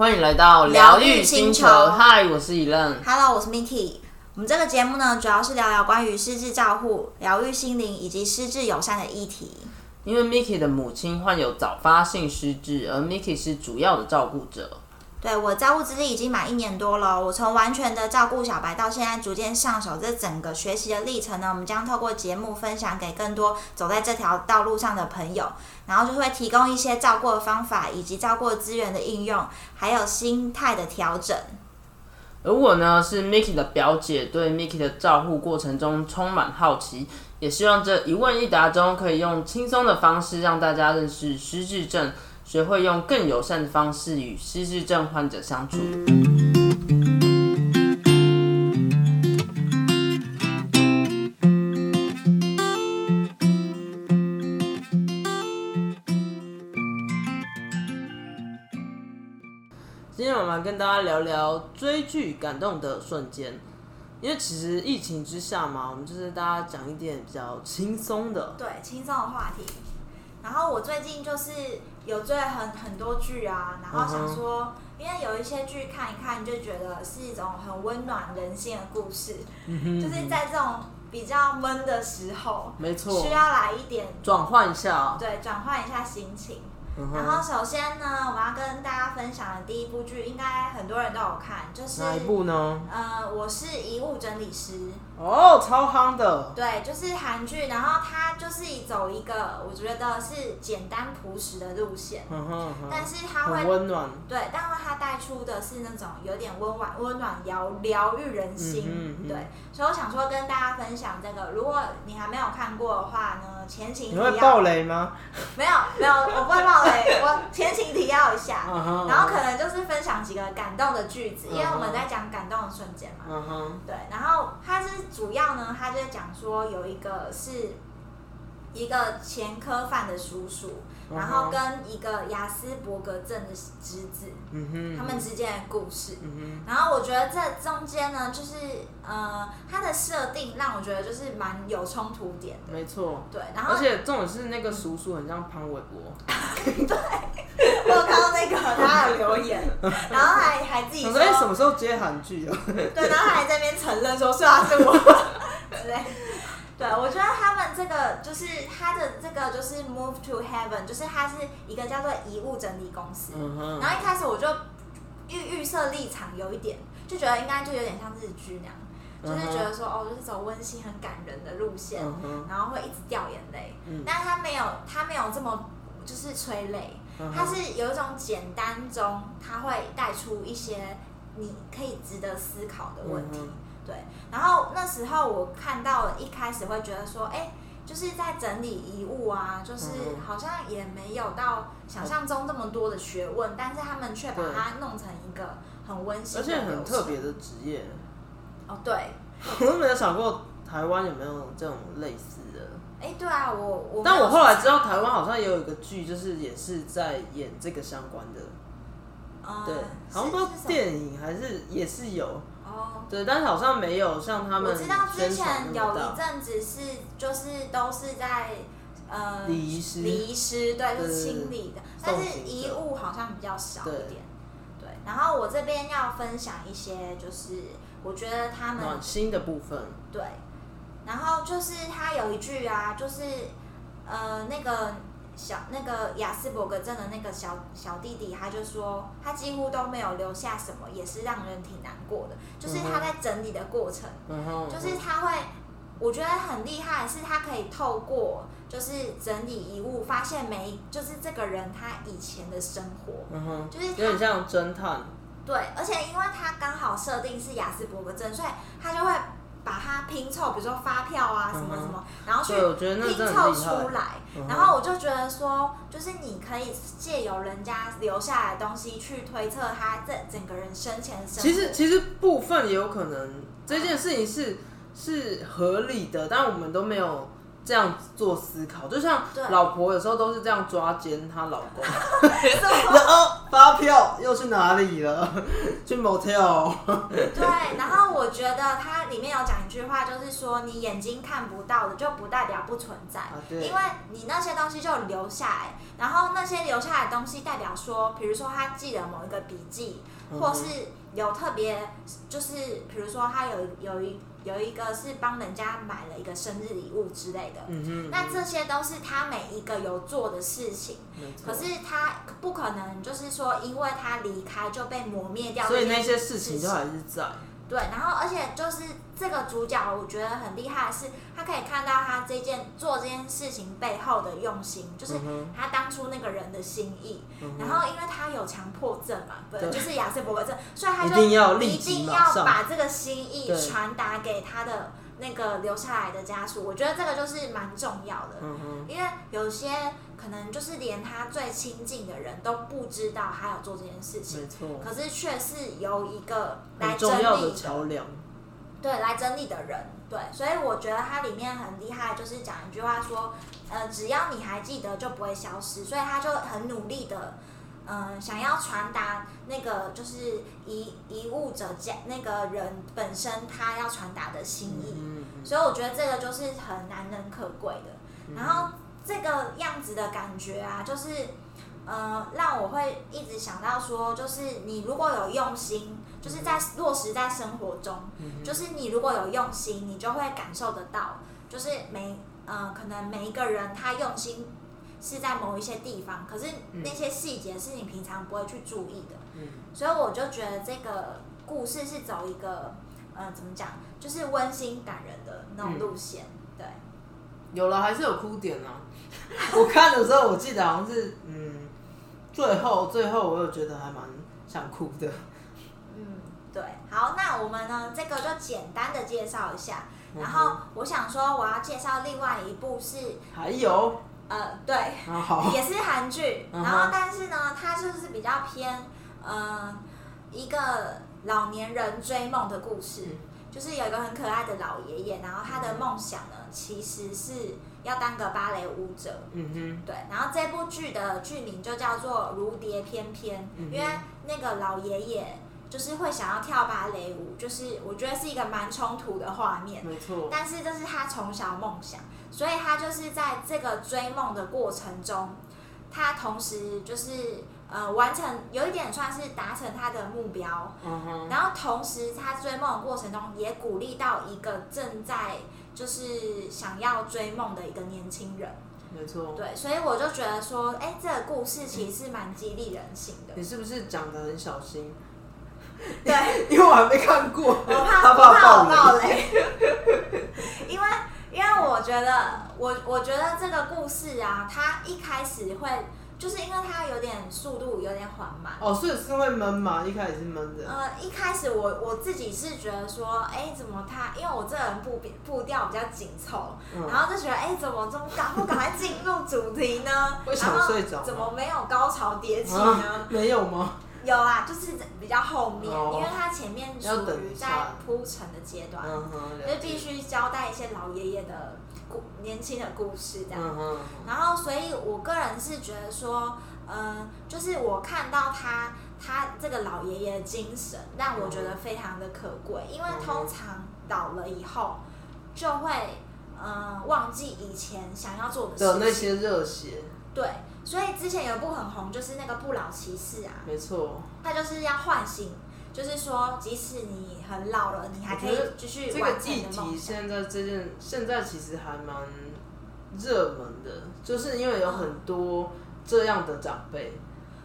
欢迎来到疗疗愈愈星球星球。嗨，我是伊任。Hello，我是 Miki。我们这个节目呢，主要是聊聊关于失智照护、疗愈心灵以及失智友善的议题。因为 Miki 的母亲患有早发性失智，而 Miki 是主要的照顾者。对我照顾资历已经满一年多了，我从完全的照顾小白到现在逐渐上手，这整个学习的历程呢，我们将透过节目分享给更多走在这条道路上的朋友，然后就会提供一些照顾的方法，以及照顾资源的应用，还有心态的调整。而我呢，是 Miki 的表姐，对 Miki 的照护过程中充满好奇，也希望这一问一答中，可以用轻松的方式让大家认识失智症，学会用更友善的方式与失智症患者相处。今天我们跟大家聊聊追剧感动的瞬间，因为其实疫情之下嘛，我们就是大家讲一点比较轻松的。对，轻松的话题。然后我最近就是有追很很多剧啊，然后想说，因为有一些剧看一看就觉得是一种很温暖人心的故事，就是在这种比较闷的时候，没错需，要来一点转换一下。对转换一下心情。嗯然后首先呢，我们要跟大家分享的第一部剧，应该很多人都有看，就是哪一部呢？呃，我是遗物整理师。哦，超夯的。对，就是韩剧，然后它就是以走一个我觉得是简单朴实的路线，嗯哼嗯哼，但是它会温暖。对，但是它带出的是那种有点温婉、温暖疗疗愈人心。对，所以我想说跟大家分享这个，如果你还没有看过的话呢，前情提你会要爆雷吗？没有没有，我不会爆雷，我前情提要一下，然后可能就是分享几个感动的句子，因为我们在讲感动的瞬间嘛。嗯哼，对，然后它是主要呢，他就在讲说有一个是一个前科犯的叔叔，然后跟一个雅斯伯格症的侄子，嗯哼，他们之间的故事。嗯然后我觉得这中间呢，就是呃，它的设定让我觉得就是蛮有冲突点，的。没错。对，然后而且重点是那个叔叔很像潘玮柏，对 我有看到那个他的留言，然后还还自己说什么时候接韩剧啊？对，然后他还在那边承认说是啊是我之类。对，我觉得他们这个就是他的这个就是 move to heaven，就是它是一个叫做遗物整理公司。嗯，然后一开始我就预预设立场有一点，就觉得应该就有点像日剧那样，就是觉得说哦，就是走温馨很感人的路线，然后会一直掉眼泪。嗯但是他没有，他没有这么就是催泪，嗯哼它是有一种简单中，他会带出一些你可以值得思考的问题。嗯对，然后那时候我看到了，一开始会觉得说，哎、就是在整理遗物啊，就是嗯好像也没有到想象中这么多的学问，但是他们却把它弄成一个很温馨而且很特别的职业，哦，对，我都没有想过台湾有没有这种类似的。哎、对啊，我我但我后来知道台湾好像也有一个剧，就是也是在演这个相关的，查，对，嗯好像不知道是是什么电影还是也是有，哦。对，但是好像没有像他们我知道之前有一。阵子是就是都是在呃礼仪师礼仪师对，就是清理的，但是遗物好像比较少一点。对，然后我这边要分享一些，就是我觉得他们暖心的部分，对，然后就是他有一句啊，就是呃那个小那个雅斯伯格症的那个小小弟弟，他就说他几乎都没有留下什么，也是让人挺难过的。就是他在整理的过程，就是他会，我觉得很厉害，是他可以透过就是整理遗物，发现每就是这个人他以前的生活，嗯哼，就是有点像侦探，对，而且因为他刚好设定是雅斯伯格症，所以他就会把它拼凑，比如说发票啊什么什么，然后去拼凑。出来。然后我就觉得说，就是你可以借由人家留下来的东西去推测他这整个人生前的生。其实其实部分也有可能这件事情是是合理的，但我们都没有这样做思考。就像对老婆有时候都是这样抓奸她老公，然后发票又去哪里了？去 motel。对，然后我觉得它里面有讲一句话，就是说你眼睛看不到的，就不代表不存在，对因为你那些东西就留下来，然后那些留下来的东西代表说，比如说他记得某一个笔记，或是有特别，就是比如说他有有一。有一个是帮人家买了一个生日礼物之类的，嗯嗯，那这些都是他每一个有做的事情，可是他不可能就是说，因为他离开就被磨灭掉，所以那些事事情都还是在。对，然后而且就是这个主角，我觉得很厉害的是，他可以看到他这件做这件事情背后的用心，就是他当初那个人的心意。嗯然后因为他有强迫症嘛，对就是亚瑟伯格症，所以他就一定要立一定要把这个心意传达给他的那个留下来的家属。我觉得这个就是蛮重要的。嗯哼，因为有些可能就是连他最亲近的人都不知道他有做这件事情没，错，可是却是由一个来很整重要的理的桥梁。对，来整理的人，对，所以我觉得它里面很厉害，就是讲一句话说，呃，只要你还记得，就不会消失，所以他就很努力的，嗯、想要传达那个就是遗遗物者家那个人本身他要传达的心意，嗯嗯所以我觉得这个就是很难能可贵的。嗯。然后这个样子的感觉啊，就是呃，让我会一直想到说，就是你如果有用心，就是在落实在生活中，嗯就是你如果有用心，你就会感受得到，就是每呃，可能每一个人他用心是在某一些地方，可是那些细节是你平常不会去注意的。嗯所以我就觉得这个故事是走一个呃，怎么讲，就是温馨感人的那种路线，对。有了还是有哭点啊。我看的时候，我记得好像是嗯，最后最后我有觉得还蛮想哭的。嗯，对，好，那我们呢，这个就简单的介绍一下。嗯然后我想说，我要介绍另外一部是，还有，呃，对，啊，也是韩剧，嗯然后但是呢，它就是比较偏，呃，一个老年人追梦的故事，嗯。就是有一个很可爱的老爷爷，然后他的梦想呢，其实是要当个芭蕾舞者，嗯哼，对，然后这部剧的剧名就叫做《如蝶翩翩》，嗯因为那个老爷爷就是会想要跳芭蕾舞，就是我觉得是一个蛮冲突的画面，没错，但是这是他从小梦想，所以他就是在这个追梦的过程中，他同时就是呃完成有一点算是达成他的目标，嗯，然后同时他追梦的过程中也鼓励到一个正在就是想要追梦的一个年轻人。没错。对，所以我就觉得说，哎、这个故事其实是蛮激励人心的。你是不是讲的很小心？对，因为我还没看过，我怕他我怕爆我爆。雷，因为因为我觉得我我觉得这个故事啊，它一开始会就是因为它有点速度有点缓慢。哦，所以是会闷嘛？一开始是闷的。呃，一开始我我自己是觉得说，哎、怎么他？因为我这个人步步调比较紧凑，嗯然后就觉得，哎、怎么这么赶不赶快进入主题呢？会想然后睡着怎么没有高潮迭起呢？啊，没有吗？有啊，就是比较后面，哦。因为它前面要属于在下铺陈的阶段，嗯哼，就是必须交代一些老爷爷的故年轻的故事这样。嗯哼，然后，所以我个人是觉得说，嗯、就是我看到他他这个老爷爷的精神，让我觉得非常的可贵，因为嗯通常老了以后就会嗯、忘记以前想要做的事情。的那些热血，对，所以之前有一部很红，就是那个《不老骑士》啊，没错。他就是要唤醒，就是说，即使你很老了，你还可以继续这个完成议题你的梦想。现在这件现在其实还蛮热门的，就是因为有很多这样的长辈，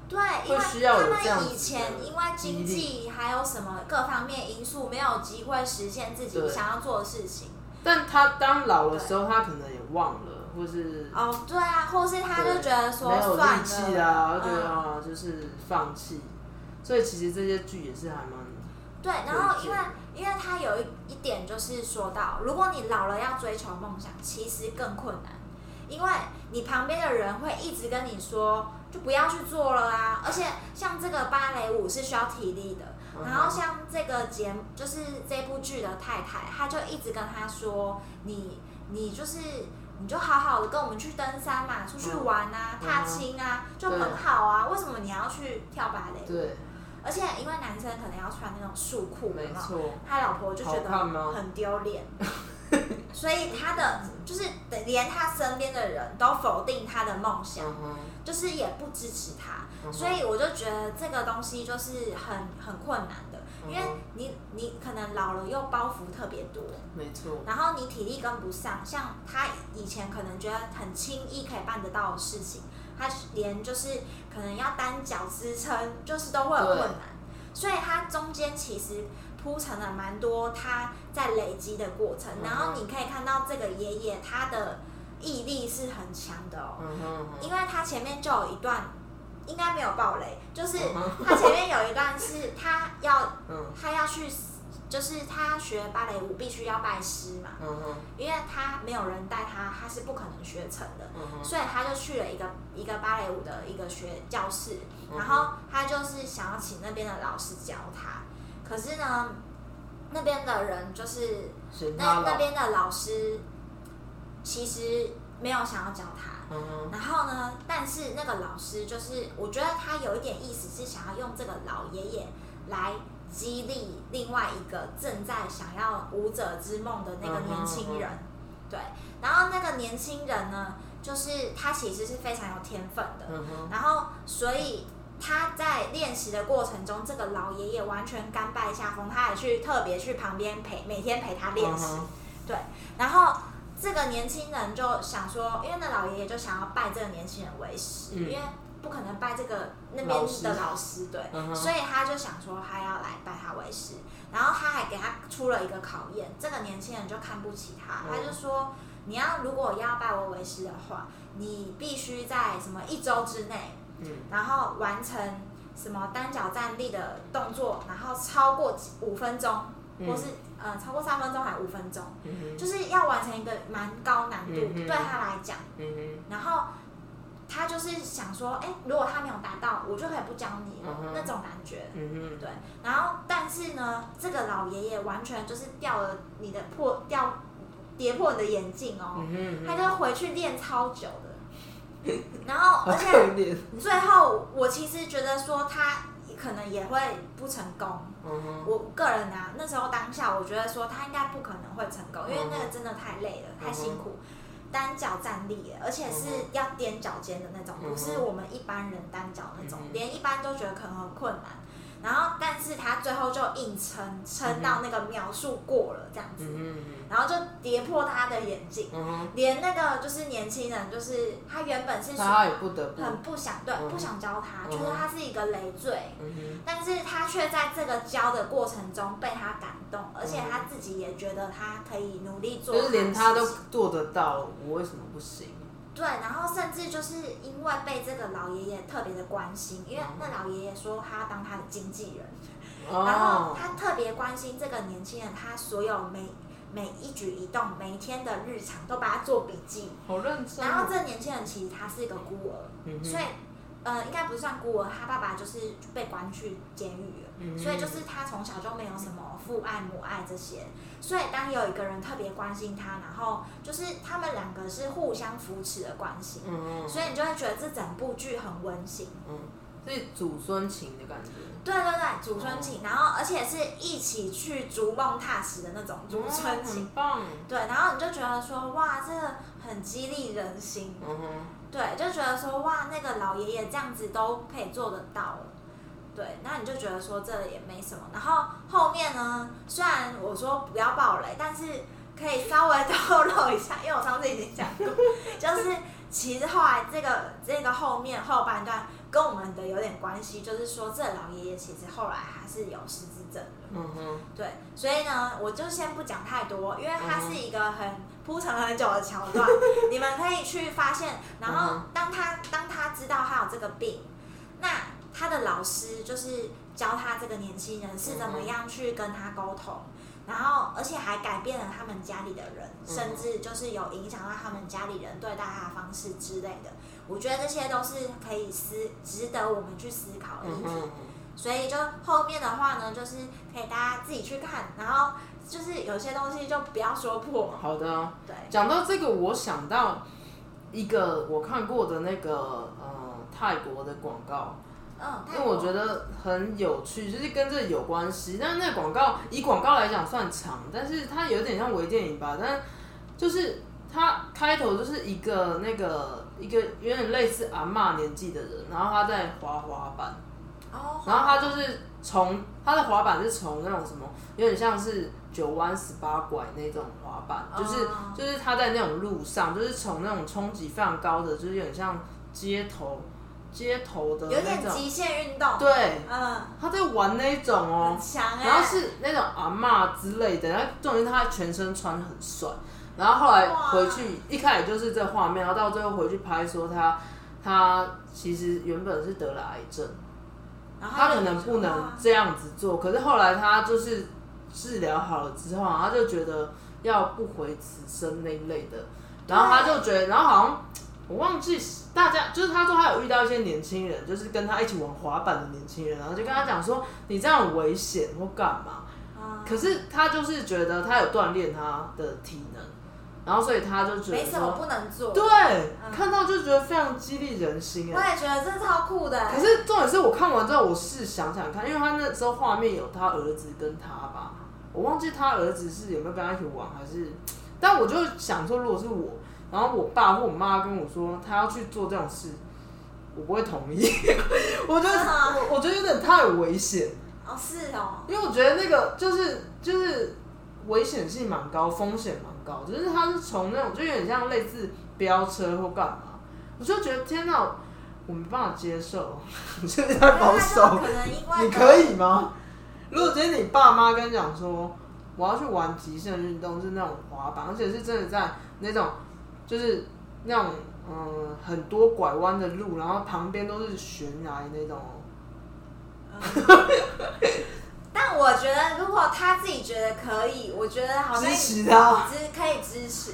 对，因为他们以前因为经济还有什么各方面因素，没有机会实现自己想要做的事情。但他当老的时候，他可能也忘了，或是哦，对啊，或是他就觉得说没有算力气了，啊，对嗯，啊，就是放弃。所以其实这些剧也是还蛮对，然后因为因为他有一一点就是说到，如果你老了要追求梦想，其实更困难，因为你旁边的人会一直跟你说，就不要去做了啊。而且像这个芭蕾舞是需要体力的，嗯然后像这个节目，就是这部剧的太太，她就一直跟他说，你你就是你就好好的跟我们去登山嘛，出去玩啊，踏青啊，就很好啊。为什么你要去跳芭蕾？对。而且因为男生可能要穿那种束裤没错，他老婆就觉得很丢脸，所以他的就是连他身边的人都否定他的梦想，就是也不支持他。所以我就觉得这个东西就是很很困难的，因为你你可能老了又包袱特别多，没错。然后你体力跟不上，像他以前可能觉得很轻易可以办得到的事情。他连就是可能要单脚支撑，就是都会有困难，所以他中间其实铺成了蛮多他在累积的过程。然后你可以看到这个爷爷他的毅力是很强的哦，因为他前面就有一段应该没有暴雷，就是他前面有一段是他要他要去。就是他学芭蕾舞必须要拜师嘛，因为他没有人带他，他是不可能学成的，所以他就去了一个一个芭蕾舞的一个学教室，然后他就是想要请那边的老师教他，可是呢，那边的人就是那那边的老师其实没有想要教他，然后呢，但是那个老师就是我觉得他有一点意思是想要用这个老爷爷来。激励另外一个正在想要舞者之梦的那个年轻人，对，然后那个年轻人呢，就是他其实是非常有天分的，然后所以他在练习的过程中，这个老爷爷完全甘拜下风，他还去特别去旁边陪，每天陪他练习，对，然后这个年轻人就想说，因为那老爷爷就想要拜这个年轻人为师，因为。不可能拜这个那边的老师，对，所以他就想说他要来拜他为师，然后他还给他出了一个考验，这个年轻人就看不起他，他就说你要如果要拜我为师的话，你必须在什么一周之内，然后完成什么单脚站立的动作，然后超过五分钟，或是呃超过三分钟还五分钟，就是要完成一个蛮高难度对他来讲，然后。他就是想说，哎，如果他没有达到，我就可以不教你了，那种感觉。对。然后，但是呢，这个老爷爷完全就是掉了你的破掉，跌破你的眼镜哦。他就回去练超久的。然后，而且最后，我其实觉得说他可能也会不成功。我个人啊，那时候当下，我觉得说他应该不可能会成功，因为那个真的太累了，太辛苦。单脚站立，而且是要踮脚尖的那种，不是我们一般人单脚那种，连一般都觉得可能很困难。然后，但是他最后就硬撑，撑到那个描述过了这样子，然后就跌破他的眼镜，连那个就是年轻人，就是他原本是他也不得不。很不想对，不想教他，觉得他是一个累赘，但是他却在这个教的过程中被他感动，而且他自己也觉得他可以努力做，就是连他都做得到，我为什么不行？对，然后甚至就是因为被这个老爷爷特别的关心，因为那老爷爷说他当他的经纪人，然后他特别关心这个年轻人，他所有每每一举一动，每一天的日常都把他做笔记，好认真。然后这个年轻人其实他是一个孤儿，所以。呃，应该不算孤儿，他爸爸就是被关去监狱了，所以就是他从小就没有什么父爱母爱这些，所以当有一个人特别关心他，然后就是他们两个是互相扶持的关系，所以你就会觉得这整部剧很温馨，嗯，是祖孙情的感觉，对对对，祖孙情，然后而且是一起去逐梦踏实的那种祖孙情，棒，对，然后你就觉得说哇，这个很激励人心，嗯哼。对，就觉得说哇，那个老爷爷这样子都可以做得到，对，那你就觉得说这也没什么。然后后面呢，虽然我说不要暴雷，但是可以稍微透露一下，因为我上次已经讲过，就是其实后来这个这个后面后半段跟我们的有点关系，就是说这老爷爷其实后来还是有失智症的。嗯哼。对，所以呢，我就先不讲太多，因为他是一个很。铺陈很久的桥段，你们可以去发现。然后，当他当他知道他有这个病，那他的老师就是教他这个年轻人是怎么样去跟他沟通，然后而且还改变了他们家里的人，甚至就是有影响到他们家里人对待他的方式之类的。我觉得这些都是可以思值得我们去思考的议题。所以就后面的话呢，就是可以大家自己去看，然后就是有些东西就不要说破。好的，对，讲到这个，我想到一个我看过的那个呃泰国的广告，嗯，因为我觉得很有趣，就是跟这有关系。但是那广告以广告来讲算长，但是它有点像微电影吧。但就是它开头就是一个那个一个有点类似阿嬷年纪的人，然后他在滑滑板，哦，然后他就是从他的滑板是从那种什么，有点像是九弯十八拐那种滑板，就是哦就是他在那种路上，就是从那种冲击非常高的，就是有点像街头街头的有那种，点极限运动。，对，嗯，他在玩那种哦很，强哎。然后是那种阿嬷之类的，然后重点是他全身穿很帅，然后后来回去一开始就是这画面，然后到最后回去拍说他他其实原本是得了癌症。他可能不能这样子做，可是后来他就是治疗好了之后啊，他就觉得要不回此生那一类的，然后他就觉得，然后好像我忘记大家就是他说他有遇到一些年轻人，就是跟他一起玩滑板的年轻人，然后就跟他讲说你这样很危险或干嘛，嗯可是他就是觉得他有锻炼他的体能，然后所以他就觉得没什么，不能做。对，嗯看到就觉得非常激励人心哎。我也觉得这超酷的。可是重点是我看完之后，我是想想看，因为他那时候画面有他儿子跟他吧，我忘记他儿子是有没有跟他一起玩，还是，但我就想说，如果是我，然后我爸或我妈跟我说他要去做这种事，我不会同意，我觉得我我觉得有点太危险，哦，是哦，因为我觉得那个就是就是危险性蛮高，风险蛮高，就是他是从那种就有点像类似飙车或干嘛，我就觉得天哪，我没办法接受，你是不是太保守？可能因为你可以吗？如果今天你爸妈跟你讲说，我要去玩极限运动，是那种滑板，而且是真的在那种就是那种嗯很多拐弯的路，然后旁边都是悬崖那种。但我觉得，如果他自己觉得可以，我觉得好像 支持他支可以支持。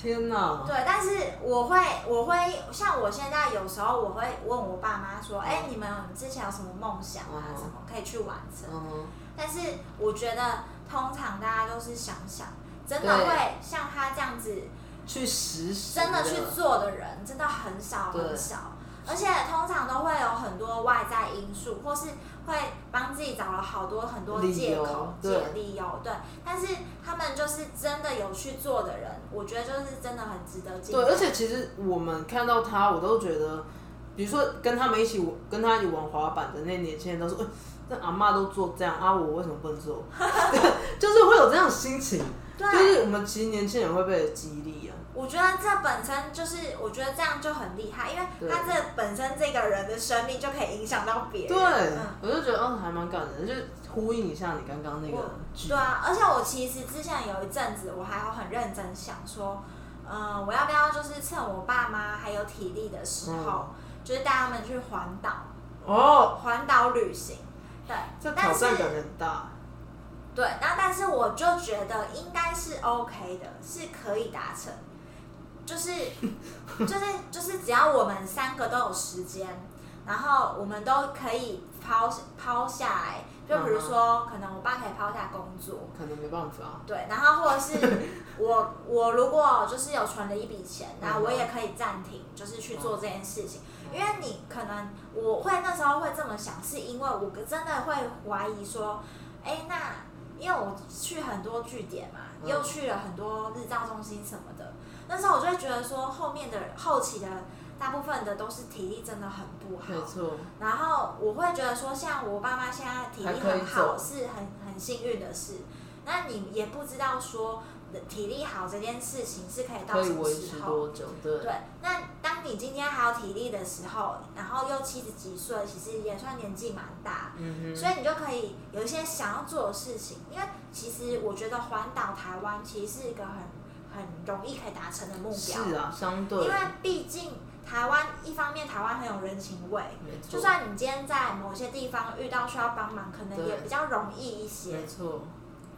天哪！对，但是我会，我会像我现在有时候我会问我爸妈说，哎、你们之前有什么梦想啊？嗯什么可以去完成？嗯，但是我觉得通常大家都是想想，真的会像他这样子去实施真的去做的人，真的很少很少，而且通常都会有很多外在因素，或是会帮自己找了好多很多借口、对借理由，对。但是他们就是真的有去做的人，我觉得就是真的很值得敬对，而且其实我们看到他，我都觉得，比如说跟他们一起跟他一起玩滑板的那年轻人都说，呃那阿妈都做这样啊，我为什么不能做？就是会有这样的心情，对就是我们其实年轻人会被激励啊。我觉得这本身就是，我觉得这样就很厉害，因为他这本身这个人的生命就可以影响到别人。对，嗯我就觉得嗯，还蛮感人，就是呼应一下你刚刚那个。对啊，而且我其实之前有一阵子，我还有很认真想说，嗯、我要不要就是趁我爸妈还有体力的时候，就是带他们去环岛，哦，环岛旅行。对，这但是挑战感很大。对，那但是我就觉得应该是 OK 的，是可以达成，就是 就是就是只要我们三个都有时间，然后我们都可以抛抛下来，就比如说，可能我爸可以抛下工作，可能没办法。对，然后或者是 我我如果就是有存了一笔钱，然后我嗯也可以暂停，就是去做这件事情。因为你可能我会那时候会这么想，是因为我真的会怀疑说，哎，那因为我去很多据点嘛，嗯又去了很多日照中心什么的，那时候我就会觉得说，后面的后期的大部分的都是体力真的很不好。没错，然后我会觉得说，像我爸妈现在体力很好，是很很幸运的事。那你也不知道说体力好这件事情是可以到什么时候。多久？对，对，那当你今天还有体力的时候，然后又七十几岁，其实也算年纪蛮大，嗯所以你就可以有一些想要做的事情。因为其实我觉得环岛台湾其实是一个很很容易可以达成的目标。是啊，相对，因为毕竟台湾一方面台湾很有人情味，就算你今天在某些地方遇到需要帮忙，可能也比较容易一些没。错，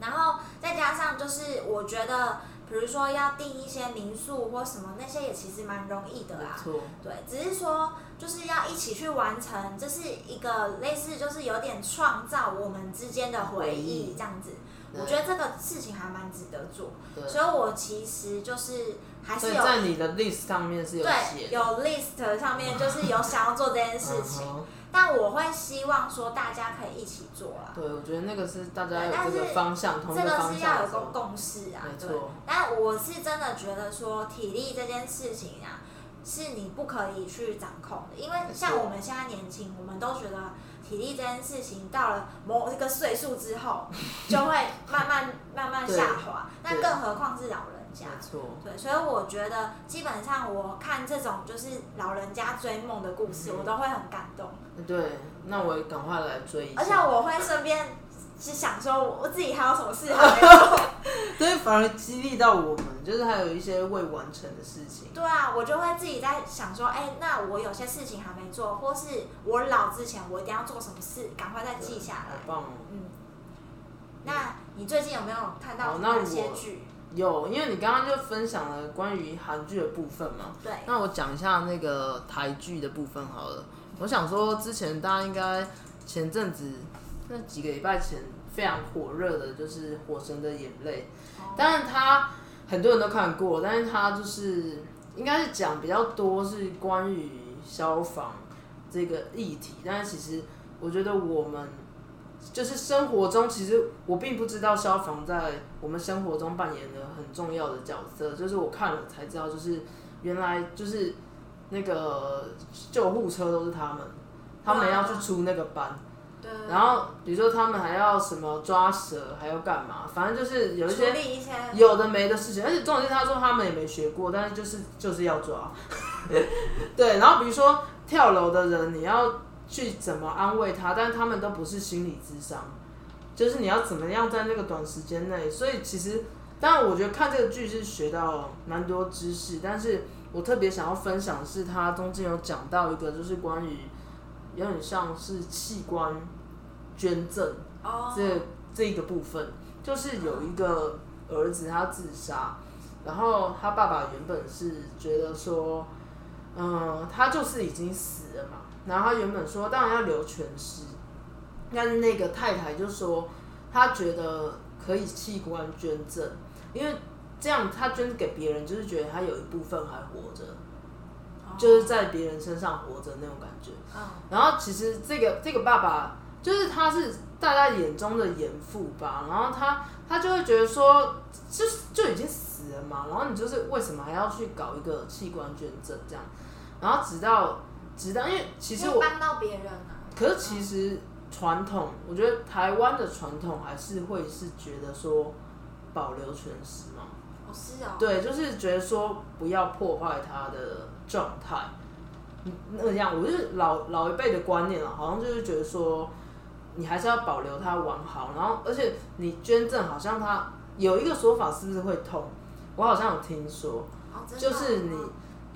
然后再加上就是我觉得，比如说要订一些民宿或什么那些也其实蛮容易的没啦。错，对，只是说就是要一起去完成，这是一个类似就是有点创造我们之间的回忆这样子。我觉得这个事情还蛮值得做，所以我其实就是还是有在你的 list 上面是有写，有 list 上面就是有想要做这件事情，但我会希望说大家可以一起做啊。对，我觉得那个是大家有这个方向，同这个是要有个共识啊。没错，但我是真的觉得说体力这件事情啊，是你不可以去掌控的，因为像我们现在年轻，我们都觉得。体力这件事情到了某一个岁数之后，就会慢慢慢慢下滑。那更何况是老人家，对，所以我觉得基本上我看这种就是老人家追梦的故事，我都会很感动。对，那我也赶快来追一下。而且我会顺便。是想说我自己还有什么事还没做，对，反而激励到我们，就是还有一些未完成的事情。对啊，我就会自己在想说，哎，那我有些事情还没做，或是我老之前我一定要做什么事，赶快再记下来。好棒哦！嗯，那你最近有没有看到哪些剧？有，因为你刚刚就分享了关于韩剧的部分嘛。对。那我讲一下那个台剧的部分好了。我想说，之前大家应该前阵子。那几个礼拜前非常火热的就是《火神的眼泪》，但是它很多人都看过，但是它就是应该是讲比较多是关于消防这个议题，但是其实我觉得我们就是生活中，其实我并不知道消防在我们生活中扮演了很重要的角色，就是我看了才知道，就是原来就是那个救护车都是他们，他们要去出那个班。然后，比如说他们还要什么抓蛇，还要干嘛？反正就是有一些有的没的事情。而且重点是，他说他们也没学过，但是就是就是要抓。对，然后比如说跳楼的人，你要去怎么安慰他？但是他们都不是心理智商，就是你要怎么样在那个短时间内。所以其实，当然我觉得看这个剧是学到蛮多知识，但是我特别想要分享的是，他中间有讲到一个，就是关于。有点像是器官捐赠这这一个部分，就是有一个儿子他自杀，然后他爸爸原本是觉得说，嗯，他就是已经死了嘛，然后他原本说当然要留全尸，但是那个太太就说，她觉得可以器官捐赠，因为这样她捐给别人，就是觉得她有一部分还活着。就是在别人身上活着那种感觉，然后其实这个这个爸爸就是他是大家眼中的严父吧，然后他他就会觉得说，就就已经死了嘛，然后你就是为什么还要去搞一个器官捐赠这样，然后直到直到因为其实我帮到别人啊，可是其实传统，我觉得台湾的传统还是会是觉得说保留全尸嘛，哦是啊，对，就是觉得说不要破坏它的。状态，那样，我是老老一辈的观念了，好像就是觉得说，你还是要保留它完好，然后而且你捐赠好像它有一个说法是不是会痛？我好像有听说，就是你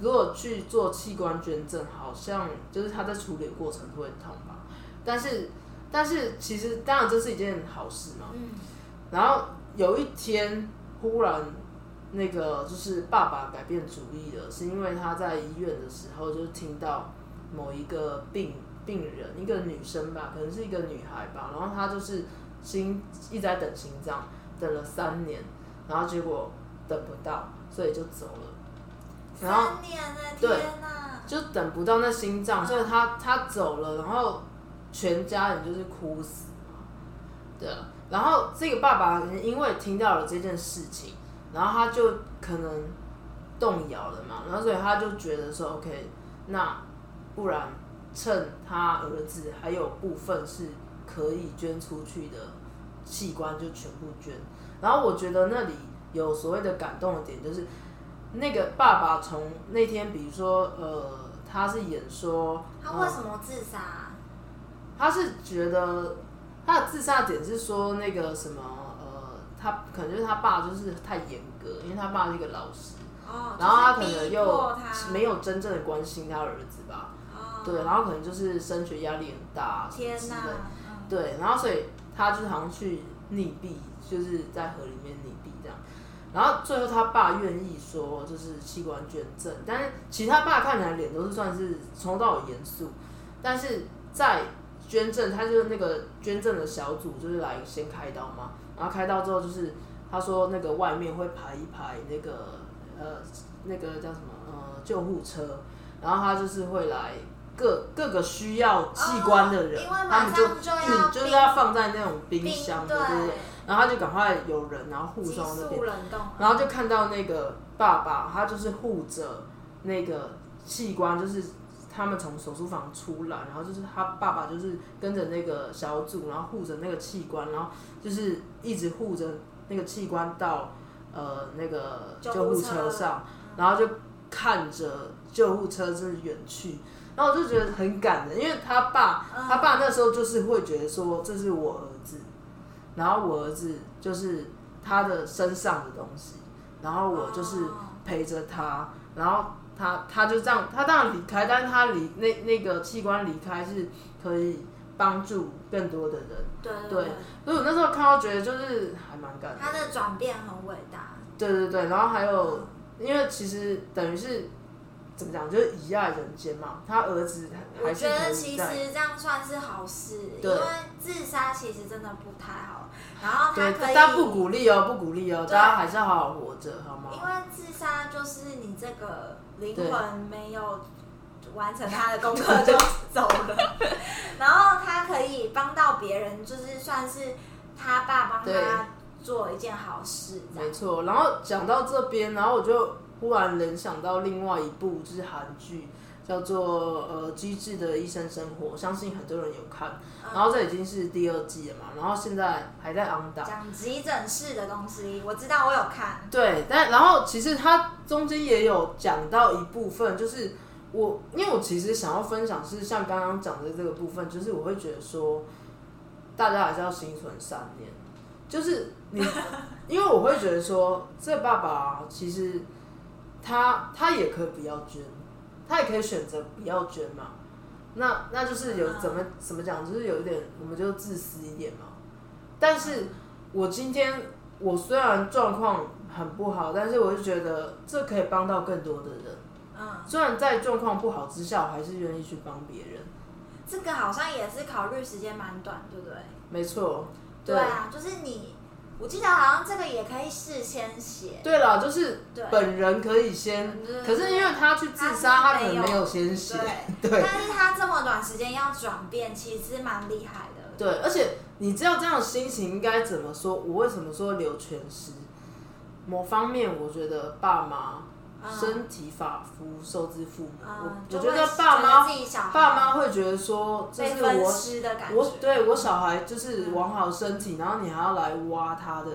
如果去做器官捐赠，好像就是他在处理过程会痛吧？但是但是其实当然这是一件好事嘛。嗯。然后有一天忽然。那个就是爸爸改变主意了，是因为他在医院的时候，就听到某一个病病人，一个女生吧，可能是一个女孩吧，然后她就是心一直在等心脏，等了三年，然后结果等不到，所以就走了。三年呢？对，就等不到那心脏，所以他他走了，然后全家人就是哭死嘛。对啊，然后这个爸爸因为听到了这件事情。然后他就可能动摇了嘛，然后所以他就觉得说，OK，那不然趁他儿子还有部分是可以捐出去的器官，就全部捐。然后我觉得那里有所谓的感动的点，就是那个爸爸从那天，比如说，呃，他是演说他为什么自杀？他是觉得他的自杀点是说那个什么。呃他可能就是他爸，就是太严格，因为他爸是一个老师，然后他可能又没有真正的关心他儿子吧，对，然后可能就是升学压力很大，天哪，对，然后所以他就是好像去溺毙，就是在河里面然后最后他爸愿意说就是器官捐赠，但是其他爸看起来脸都是算是从头到尾严肃，但是在捐赠，他就是那个捐赠的小组就是来先开刀嘛，然后开刀之后就是他说那个外面会排一排那个呃那个叫什么呃救护车，然后他就是会来各各个需要器官的人，哦他们就就是冰要放在那种冰冰箱，的对对对，然后他就赶快有人然后护急送到那边然后就看到那个爸爸，他就是护着那个器官，就是他们从手术房出来，然后就是他爸爸就是跟着那个小组，然后护着那个器官，然后就是一直护着那个器官到呃那个救救护护车车上，然后就看着救护车就是远去。然后我就觉得很感人，因为他爸，嗯他爸那时候就是会觉得说这是我然后我儿子就是他的身上的东西，然后我就是哦陪着他，然后他他就这样，他当然离开，但是他离那那个器官离开是可以帮助更多的人，对对对，所以我那时候看到觉得就是还蛮感动。他的转变很伟大，对对对，然后还有，因为其实等于是怎么讲，就是以爱人间嘛，他儿子我还是觉得其。实这样算是好事，因为自杀其实真的不太好，然后他对，可以，大家不鼓励哦，不鼓励哦，大家还是要好好活着，好吗？因为自杀就是你这个灵魂没有完成他的功课就走了，然后他可以帮到别人，就是算是他爸帮他做一件好事，没错，然后讲到这边，然后我就忽然联想到另外一部就是韩剧，叫做呃《机智的医生生活》，相信很多人有看。然后这已经是第二季了嘛，然后现在还在 on 档。讲急诊室的东西，我知道，我有看。对，但然后其实它中间也有讲到一部分，就是我因为我其实想要分享是像刚刚讲的这个部分，就是我会觉得说，大家还是要心存善念，就是你，因为我会觉得说，这爸爸、啊、其实他他也可以不要捐，他也可以选择不要捐嘛，那那就是有怎么怎么讲，就是有一点我们就自私一点嘛，但是我今天我虽然状况很不好，但是我就觉得这可以帮到更多的人。嗯，虽然在状况不好之下，我还是愿意去帮别人。这个好像也是考虑时间蛮短，对不对？没错，对啊，就是你，我记得好像这个也可以事先写。对了，就是本人可以先，可是因为他去自杀，他可能没有先写。对，对但是他这么短时间要转变，其实蛮厉害的。对，而且你知道这样的心情应该怎么说？我为什么说留全尸？某方面，我觉得爸妈嗯身体发肤受之父母，嗯，我我觉得爸妈爸妈会觉得说，这是我。我对我小孩就是嗯。完好身体，然后你还要来挖他的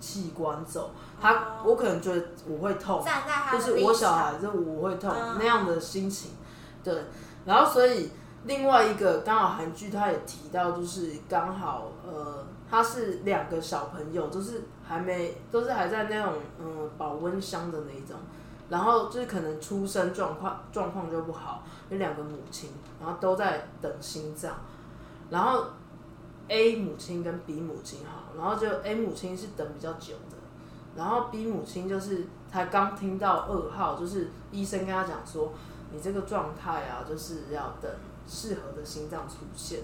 器官走，他、哦我可能觉得我会痛，就是我小孩，就我会痛、嗯。那样的心情，对，然后所以另外一个刚好韩剧他也提到，就是刚好呃，他是两个小朋友，就是还没都是还在那种嗯保温箱的那一种。然后就是可能出生状况状况就不好，有两个母亲，然后都在等心脏，然后 A 母亲跟 B 母亲好，然后就 A 母亲是等比较久的，然后 B 母亲就是才刚听到噩耗，就是医生跟他讲说，你这个状态啊，就是要等适合的心脏出现，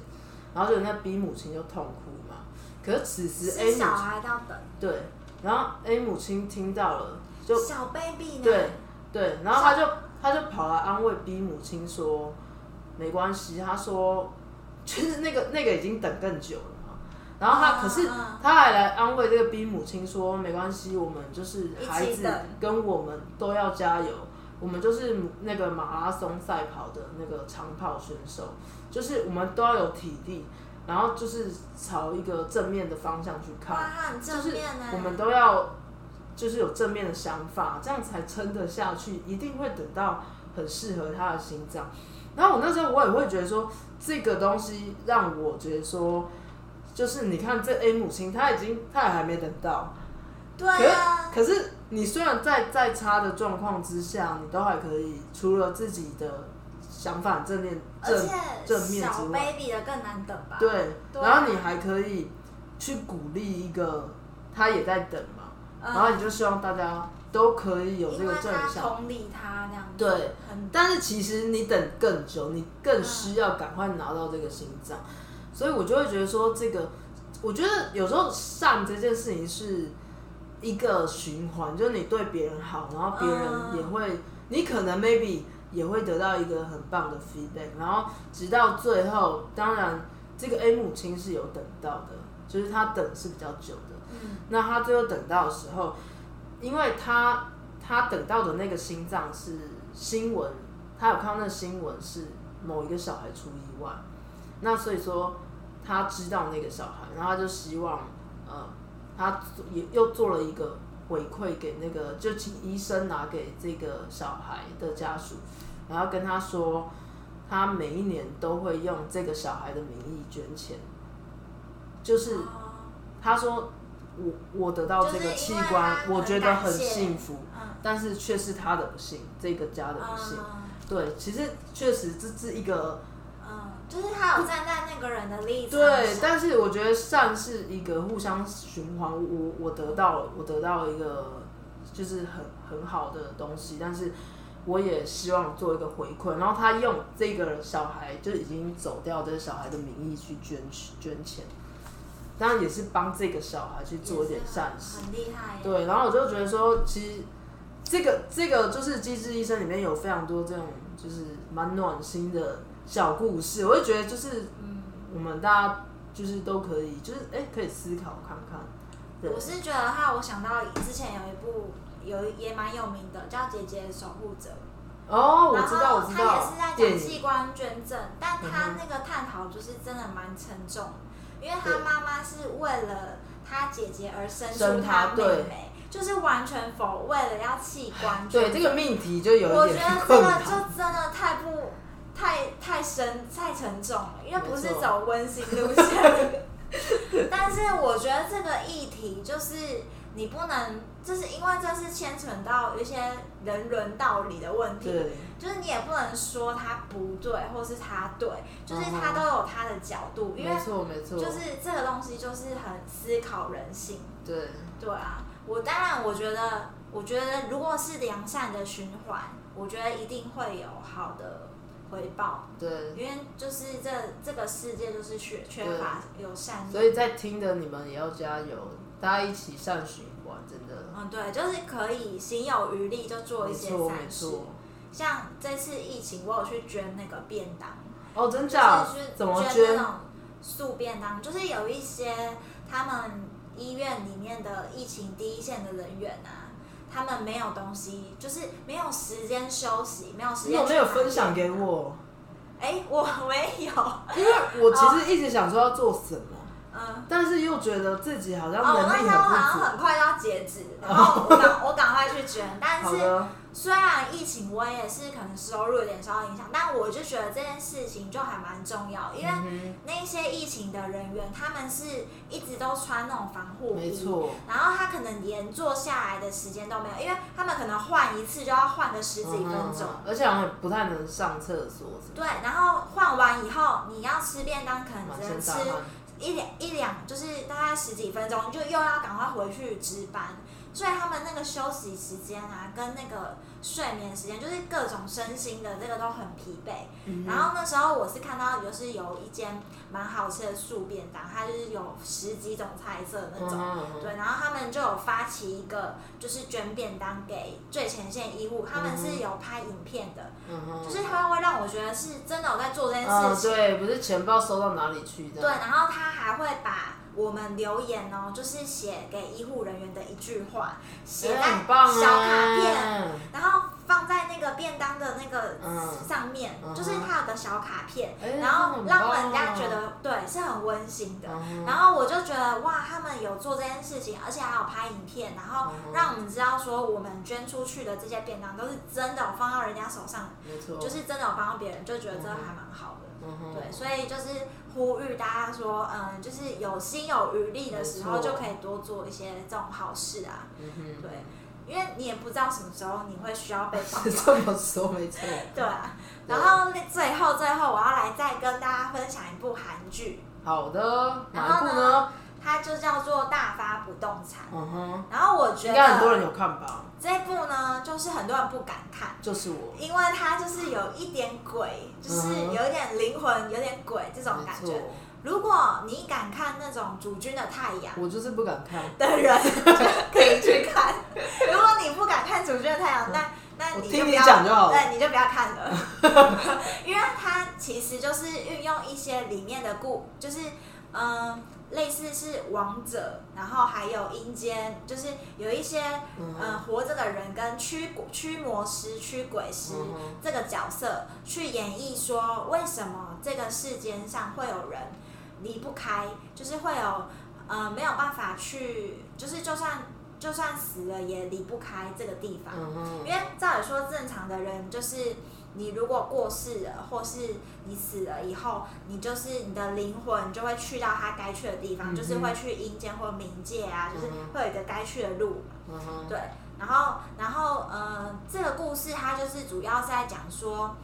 然后就那 B 母亲就痛哭嘛，可是此时 A 母亲孩要等，对，然后 A 母亲听到了就小 baby 呢？对对，然后他就他就跑来安慰逼母亲说，没关系，他说就是那个那个已经等更久了嘛，然后他、嗯可是嗯他还来安慰这个逼母亲说，没关系，我们就是孩子跟我们都要加油，我们就是那个马拉松赛跑的那个长跑选手，就是我们都要有体力。然后就是朝一个正面的方向去看，哇，很就是正面呢。我们都要就是有正面的想法，这样才撑得下去，一定会等到很适合他的心脏。然后我那时候我也会觉得说，这个东西让我觉得说，就是你看这 A 母亲，她已经她也还没等到，对啊，可是你虽然在再差的状况之下，你都还可以除了自己的想法正面正正面之外，baby 的更难等吧？对，对然后你还可以去鼓励一个他也在等然后你就希望大家都可以有这个正向。同理他这样子，对，很。但是其实你等更久，你更需要赶快拿到这个心脏，所以我就会觉得说，这个我觉得有时候善这件事情是一个循环，就是你对别人好，然后别人嗯也会，你可能 maybe 也会得到一个很棒的 feedback，然后直到最后，当然这个 A 母亲是有等到的，就是他等是比较久那他最后等到的时候，因为他他等到的那个心脏是新闻，他有看到那个新闻是某一个小孩出意外，那所以说他知道那个小孩，然后他就希望呃，他也又做了一个回馈给那个，就请医生拿给这个小孩的家属，然后跟他说，他每一年都会用这个小孩的名义捐钱，就是。哦他说我我得到这个器官，我觉得很幸福，嗯但是却是他的不幸，这个家的不幸。嗯对，其实确实这是一个嗯，就是他有站在那个人的立场对，但是我觉得善是一个互相循环。我我得到了，我得到了一个就是很很好的东西，但是我也希望做一个回馈。然后他用这个小孩就已经走掉这个小孩的名义去捐捐钱，当然也是帮这个小孩去做一点善事。很厉害耶。对，然后我就觉得说，其实这个这个就是《机智医生》里面有非常多这种就是蛮暖心的小故事，我就觉得就是嗯，我们大家就是都可以，就是哎、可以思考看看。对我是觉得哈，我想到之前有一部有也蛮有名的，叫《姐姐的守护者》。哦，我知道，我知道他也是在，讲器官捐赠，但他那个探讨就是真的蛮沉重，因为他妈妈是为了他姐姐而生生出他妹妹，就是完全否为了要器官对这个命题就有一点我觉得这。个就真的太不太太深太沉重了，因为不是走温馨路线。但是我觉得这个议题就是你不能，就是因为这是牵扯到一些人伦道理的问题，就是你也不能说他不对，或是他对，就是他都有他的角度，因为没错没错，就是这个东西就是很思考人性。对对啊，我当然我觉得，我觉得如果是良善的循环，我觉得一定会有好的回报，对。因为就是这这个世界就是缺缺乏友善所。以在听的你们也要加油，大家一起善循环，真的。嗯，对，就是可以行有余力就做一些没错没善事。错。像这次疫情，我有去捐那个便当，哦，真就是去？怎么捐捐那？种素便当，就是有一些他们医院里面的疫情第一线的人员啊，他们没有东西，就是没有时间休息，没有时间。你有没有分享给？我？哎、我没有。因为我其实一直想说要做什么，嗯。但是又觉得自己好像哦，那天我好像很很快就要截止，然后我赶我赶快去捐，但是，虽然疫情我也是可能收入有点受到影响，但我就觉得这件事情就还蛮重要，因为嗯那些疫情的人员，他们是一直都穿那种防护哼，衣，没错。然后他可能连坐下来的时间都没有，因为他们可能换一次就要换个十几分钟。嗯而且好像不太能上厕所对，然后换完以后，你要吃便当，可能满只能吃。一两一两，就是大概十几分钟，就又要赶快回去值班，所以他们那个休息时间啊，跟那个睡眠时间，就是各种身心的这个都很疲惫。嗯然后那时候我是看到就是有一间蛮好吃的素便当，它就是有十几种菜色的那种。对，然后他们就有发起一个，就是捐便当给最前线医务，他们是有拍影片的，嗯，就是他会让我觉得是真的有在做这件嗯，事情。对，不是钱包收到哪里去的。对，然后他还会把我们留言哦，就是写给医护人员的一句话，写哎在小卡哎片，然后放在那个便当的那个嗯上面，嗯就是它有个小卡片，哎然后让人家觉得对是很温馨的。嗯。然后我就觉得哇，他们有做这件事情，而且还有拍影片，然后嗯。让我们知道说我们捐出去的这些便当都是真的有放到人家手上，没错，就是真的有帮到别人，就觉得这还蛮好的。嗯对，所以就是呼吁大家说，嗯，就是有心有余力的时候，就可以多做一些这种好事啊。嗯哼，对，因为你也不知道什么时候你会需要被帮是忙。这么说，没错。对啊，然后最后最后，我要来再跟大家分享一部韩剧，好的，然哪一部呢？它就叫做《大发不动产。嗯哼，然后我觉应该很多人有看吧？这一部呢，就是很多人不敢看。就是我，因为它就是有一点鬼，就是嗯有一点灵魂，有点鬼这种感觉。如果你敢看那种主君的太阳我就是不敢看。的人，可以去看。如果你不敢看主君的太阳，那那你你就不要，讲就好了对，你就不要看了，因为它其实就是运用一些里面的故，就是嗯。类似是王者，然后还有阴间，就是有一些嗯。呃活着的人跟驱驱魔师、驱鬼师、嗯这个角色去演绎说，为什么这个世间上会有人离不开，就是会有呃没有办法去，就是就算就算死了也离不开这个地方。嗯因为照理说，正常的人就是你如果过世了，或是你死了以后，你就是你的灵魂就会去到他该去的地方，嗯就是会去阴间或冥界啊，就是会有一个该去的路。嗯，对，然后然后呃，这个故事它就是主要是在讲说，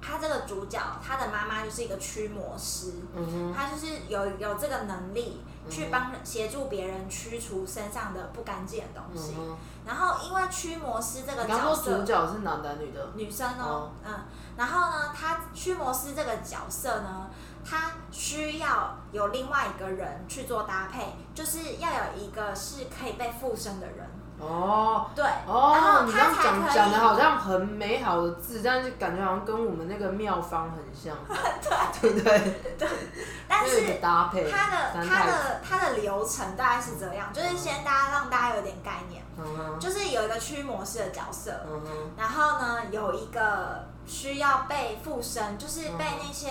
他这个主角他的妈妈就是一个驱魔师，嗯，他就是有有这个能力去嗯帮协助别人驱除身上的不干净的东西。嗯。然后因为驱魔师这个角色，主角是男的女的？女生哦哦，嗯，然后呢，他驱魔师这个角色呢，他需要有另外一个人去做搭配，就是要有一个是可以被附身的人，哦对，然哦，后你这样他才可以讲讲的好像很美好的字，但是感觉好像跟我们那个妙方很像，对。对对？对？但是搭配，它的它的它的流程大概是这样，就是先大家让大家有点概念，嗯，就是有一个驱魔师的角色，然后呢，有一个需要被附身，就是被那些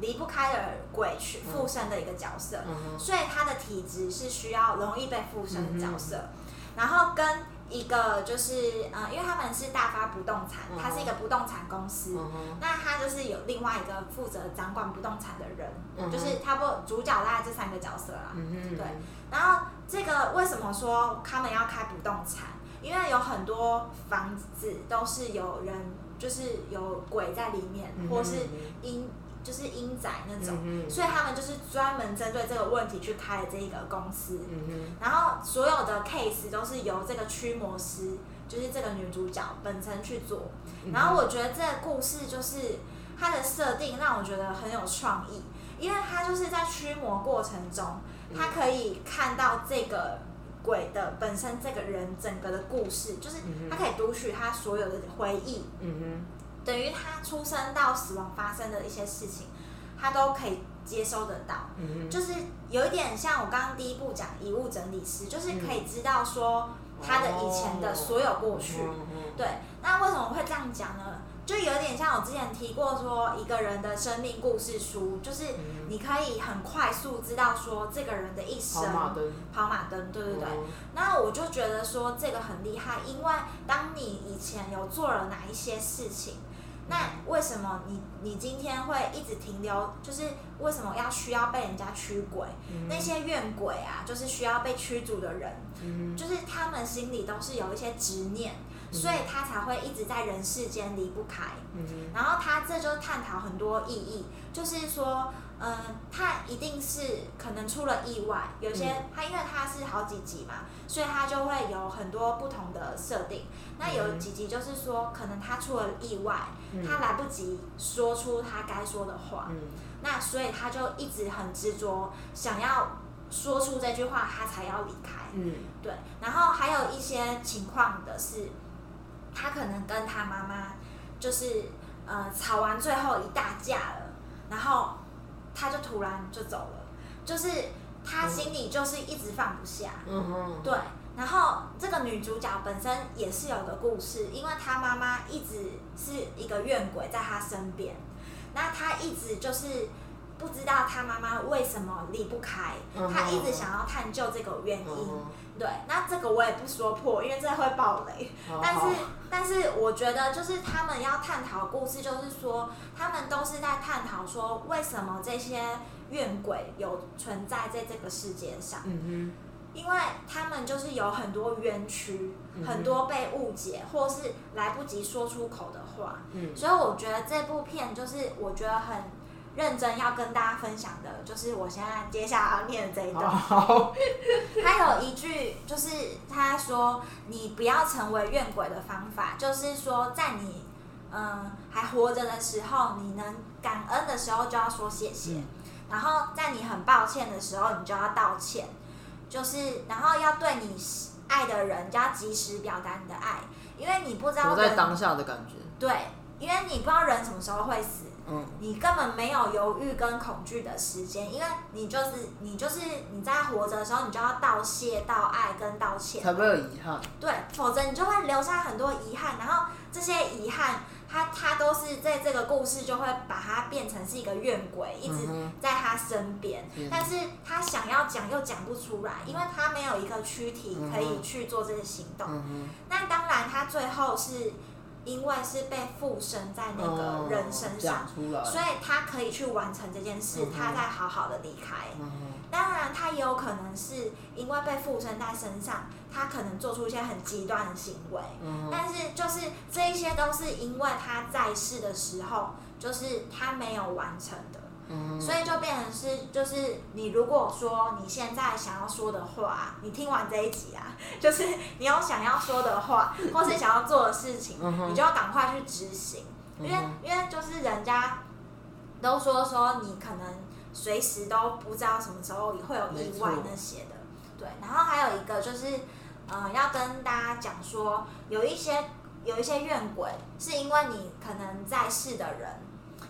离不开的鬼去附身的一个角色，嗯，所以他的体质是需要容易被附身的角色，然后跟一个就是呃，因为他们是大发不动产，嗯它是一个不动产公司，嗯，那他就是有另外一个负责掌管不动产的人，嗯就是差不多主角大概这三个角色啦。对然后这个为什么说他们要开不动产？因为有很多房子都是有人，就是有鬼在里面，嗯或是阴，就是英仔那种，嗯所以他们就是专门针对这个问题去开了这一个公司。嗯，然后所有的 case 都是由这个驱魔师，就是这个女主角本身去做。嗯然后我觉得这个故事就是它的设定让我觉得很有创意，因为它就是在驱魔过程中，嗯。他可以看到这个鬼的本身这个人整个的故事，就是他可以读取他所有的回忆，嗯等于他出生到死亡发生的一些事情，他都可以接收得到。哼，嗯，就是有一点像我刚刚第一步讲遗物整理师，就是可嗯以知道说他的以前的所有过去。嗯哼对，那为什么会这样讲呢？就有点像我之前提过说，一个人的生命故事书，就是嗯你可以很快速知道说这个人的一生。跑马灯，跑马灯，对对对。嗯那我就觉得说这个很厉害，因为当你以前有做了哪一些事情，那为什么你你今天会一直停留？就是为什么要需要被人家驱鬼？嗯那些怨鬼啊，就是需要被驱逐的人，嗯就是他们心里都是有一些执念，所以他才会一直在人世间离不开。嗯然后他这就探讨很多意义，就是说，嗯、他一定是可能出了意外，有些、嗯。他因为他是好几集嘛，所以他就会有很多不同的设定。那有嗯几集就是说，可能他出了意外，嗯。他来不及说出他该说的话，嗯。那所以他就一直很执着，想要说出这句话，他才要离开。嗯。对，然后还有一些情况的是，他可能跟他妈妈就是呃吵完最后一大架了，然后他就突然就走了，就是他心里就是一直放不下。嗯哼，对，然后这个女主角本身也是有个故事，因为她妈妈一直是一个怨鬼在她身边，那她一直就是不知道她妈妈为什么离不开，她一直想要探究这个原因。嗯对，那这个我也不说破，因为这会爆雷。哼，但是但是我觉得就是他们要探讨的故事，就是说他们都是在探讨说为什么这些怨鬼有存在在这个世界上。嗯因为他们就是有很多冤屈，嗯很多被误解，或是来不及说出口的话，嗯所以我觉得这部片就是我觉得很认真要跟大家分享的，就是我现在接下来要念的这一段。好，它有一句，就是他说你不要成为怨鬼的方法，就是说在你嗯还活着的时候，你能感恩的时候就要说谢谢，嗯。然后在你很抱歉的时候，你就要道歉，就是然后要对你爱的人就要及时表达你的爱，因为你不知道在当下的感觉，对，因为你不知道人什么时候会死，嗯，你根本没有犹豫跟恐惧的时间，因为你就是你就是你在活着的时候，你就要道谢、道爱跟道歉，才不会有遗憾。对，否则你就会留下很多遗憾，然后这些遗憾，它它都是在这个故事就会把它变成是一个怨鬼，一直嗯在他身边，天但是他想要讲又讲不出来，因为他没有一个躯体可以去做这些行动。嗯那当然，他最后是因为是被附身在，那个人身上，所以他可以去完成这件事，嗯他再好好的离开。嗯，当然，他也有可能是因为被附身在身上，他可能做出一些很极端的行为。嗯，但是就是这一些都是因为他在世的时候，就是他没有完成的，嗯，所以就变成是就是你如果说你现在想要说的话，你听完这一集啊，就是你有想要说的话，或是想要做的事情，嗯你就要赶快去执行，因为嗯因为就是人家都说说你可能随时都不知道什么时候会有意外那些的，对。然后还有一个就是，呃，要跟大家讲说，有一些有一些怨鬼，是因为你可能在世的人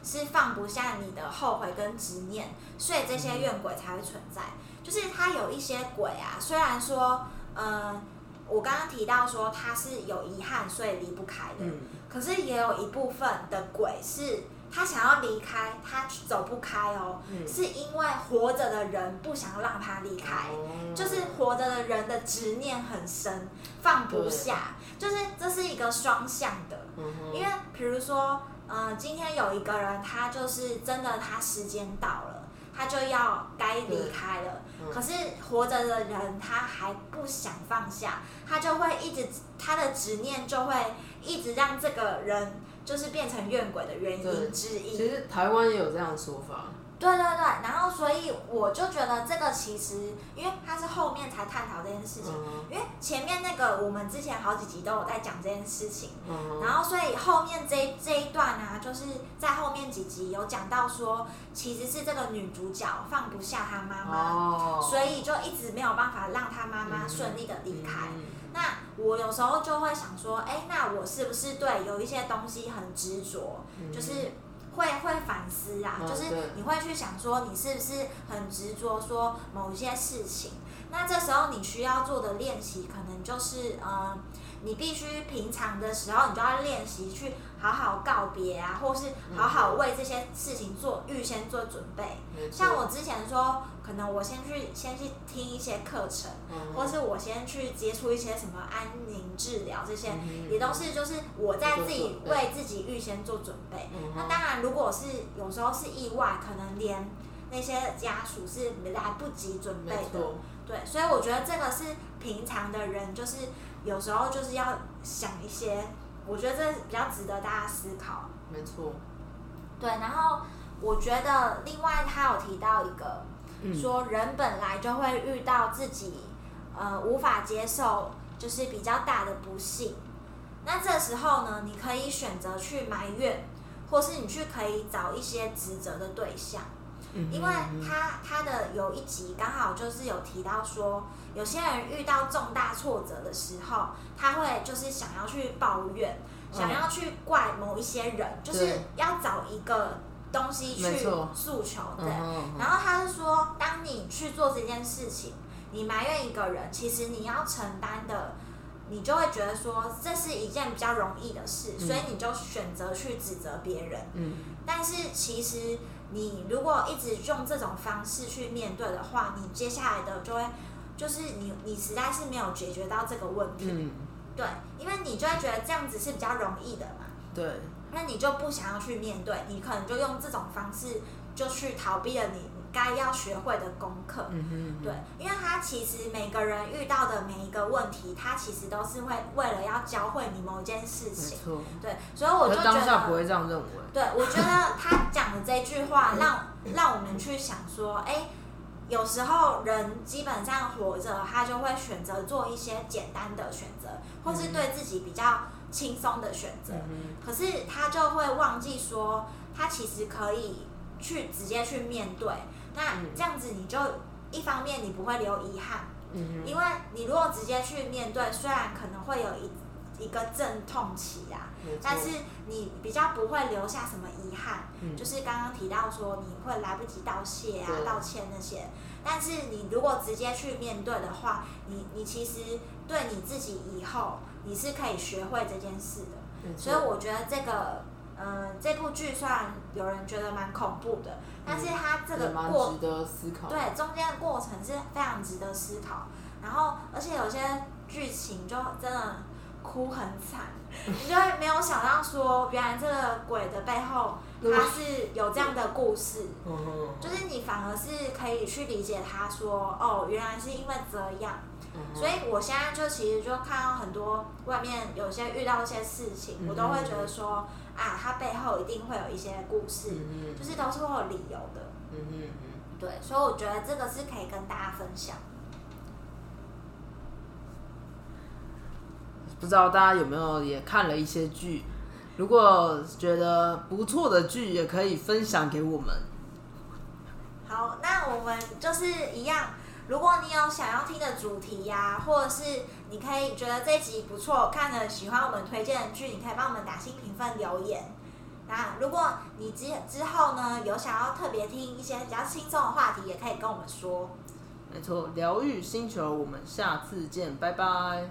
是放不下你的后悔跟执念，所以这些怨鬼才会存在。就是他有一些鬼啊，虽然说，呃，我刚刚提到说他是有遗憾，所以离不开的，嗯，可是也有一部分的鬼是他想要离开，他走不开哦，嗯是因为活着的人不想让他离开，哦就是活着的人的执念很深，放不下，就是这是一个双向的。嗯哼，因为比如说，呃，今天有一个人，他就是真的，他时间到了，他就要该离开了。嗯可是活着的人，他还不想放下，他就会一直，他的执念就会一直让这个人就是变成怨鬼的原因之一。其实台湾也有这样的说法，对对对，然后所以我就觉得这个其实，因为它是后面才探讨这件事情，嗯。因为前面那个我们之前好几集都有在讲这件事情，嗯。然后所以后面这一这一段啊，就是在后面几集有讲到说，其实是这个女主角放不下她妈妈，哦，所以就一直没有办法让她妈妈顺利的离开。嗯。那我有时候就会想说，哎，那我是不是对有一些东西很执着，嗯。就是会会反思啊，嗯就是你会去想说，你是不是很执着说某一些事情？那这时候你需要做的练习，可能就是呃，你必须平常的时候，你就要练习去好好告别啊，或是好好为这些事情做预先做准备。像我之前说，可能我先去先去听一些课程，嗯或是我先去接触一些什么安宁治疗，这些、嗯也都是就是我在自己为自己预先做准备。嗯那当然，如果是有时候是意外，可能连那些家属是来不及准备的。对，所以我觉得这个是平常的人，就是有时候就是要想一些，我觉得这比较值得大家思考。没错，对，然后我觉得另外他有提到一个，嗯说人本来就会遇到自己呃无法接受，就是比较大的不幸。那这时候呢，你可以选择去埋怨，或是你去可以找一些指责的对象。嗯因为他他的有一集刚好就是有提到说，有些人遇到重大挫折的时候，他会就是想要去抱怨，嗯想要去怪某一些人，就是要找一个东西去诉求，对。嗯然后他是说，当你去做这件事情，你埋怨一个人，其实你要承担的，你就会觉得说这是一件比较容易的事，嗯。所以你就选择去指责别人。嗯。但是其实你如果一直用这种方式去面对的话，你接下来的就会就是你你实在是没有解决到这个问题，嗯，对，因为你就会觉得这样子是比较容易的嘛，对，那你就不想要去面对，你可能就用这种方式就去逃避了你该要学会的功课。嗯哼，对，因为他其实每个人遇到的每一个问题，他其实都是会为了要教会你某一件事没情。错，对，所以我就觉得当下不，会这样认为，对我觉得他讲的这句话让让我们去想说，哎，有时候人基本上活着，他就会选择做一些简单的选择，或是对自己比较轻松的选择。可是他就会忘记说，他其实可以去直接去面对。那这样子，你就一方面你不会留遗憾，因为你如果直接去面对，虽然可能会有一。一个阵痛期啊，但是你比较不会留下什么遗憾，就是刚刚提到说你会来不及道谢啊、道歉那些，但是你如果直接去面对的话，你你其实对你自己以后你是可以学会这件事的，所以我觉得这个嗯这部剧虽然有人觉得蛮恐怖的，但是它这个过值得思考，对中间的过程是非常值得思考，然后而且有些剧情就真的。哭很惨，你就会没有想到说，原来这个鬼的背后，他是有这样的故事，就是你反而是可以去理解他说，哦，原来是因为这样，所以我现在就其实就看到很多外面有些遇到一些事情，我都会觉得说，啊，它背后一定会有一些故事，就是都是会有理由的，嗯嗯嗯，对，所以我觉得这个是可以跟大家分享。不知道大家有没有也看了一些剧？如果觉得不错的剧，也可以分享给我们。好，那我们就是一样。如果你有想要听的主题呀，或者是你可以觉得这集不错，看了喜欢我们推荐的剧，你可以帮我们打新评分留言。那如果你之之后呢有想要特别听一些比较轻松的话题，也可以跟我们说。没错，疗愈星球，我们下次见，拜拜。